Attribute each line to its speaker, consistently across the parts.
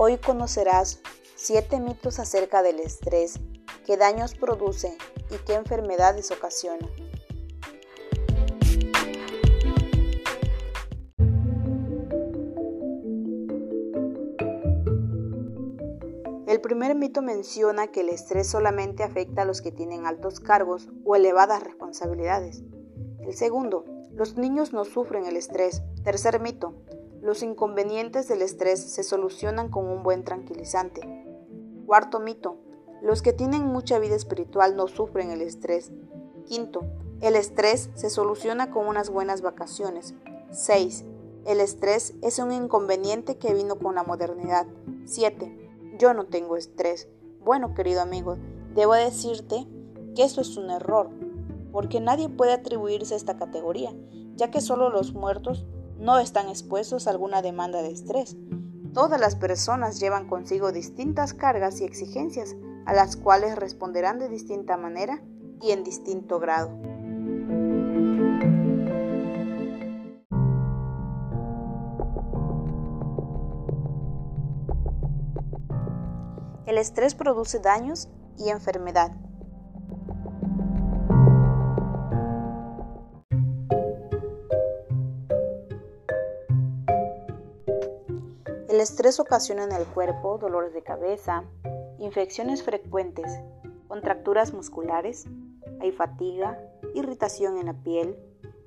Speaker 1: Hoy conocerás 7 mitos acerca del estrés, qué daños produce y qué enfermedades ocasiona. El primer mito menciona que el estrés solamente afecta a los que tienen altos cargos o elevadas responsabilidades. El segundo, los niños no sufren el estrés. Tercer mito, los inconvenientes del estrés se solucionan con un buen tranquilizante. Cuarto mito. Los que tienen mucha vida espiritual no sufren el estrés. Quinto. El estrés se soluciona con unas buenas vacaciones. 6. El estrés es un inconveniente que vino con la modernidad. 7. Yo no tengo estrés. Bueno, querido amigo, debo decirte que eso es un error, porque nadie puede atribuirse esta categoría, ya que solo los muertos no están expuestos a alguna demanda de estrés. Todas las personas llevan consigo distintas cargas y exigencias a las cuales responderán de distinta manera y en distinto grado. El estrés produce daños y enfermedad. El estrés ocasiona en el cuerpo dolores de cabeza, infecciones frecuentes, contracturas musculares, hay fatiga, irritación en la piel,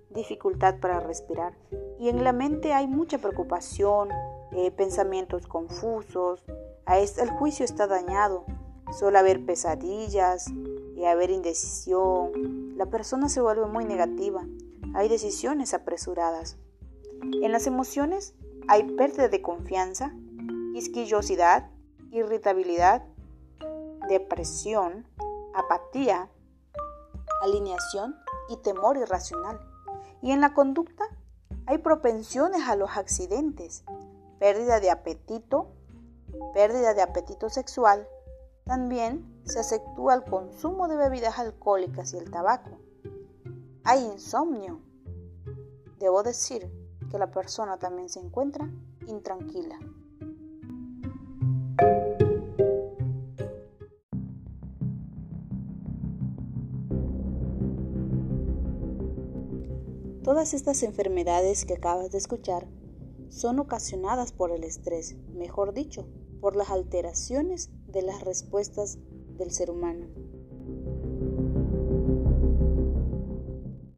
Speaker 1: dificultad para respirar. Y en la mente hay mucha preocupación, eh, pensamientos confusos, el juicio está dañado, suele haber pesadillas y haber indecisión, la persona se vuelve muy negativa, hay decisiones apresuradas. En las emociones hay pérdida de confianza, quisquillosidad, irritabilidad, depresión, apatía, alineación y temor irracional. Y en la conducta hay propensiones a los accidentes, pérdida de apetito, pérdida de apetito sexual. También se acentúa el consumo de bebidas alcohólicas y el tabaco. Hay insomnio. Debo decir que la persona también se encuentra intranquila. Todas estas enfermedades que acabas de escuchar son ocasionadas por el estrés, mejor dicho, por las alteraciones de las respuestas del ser humano.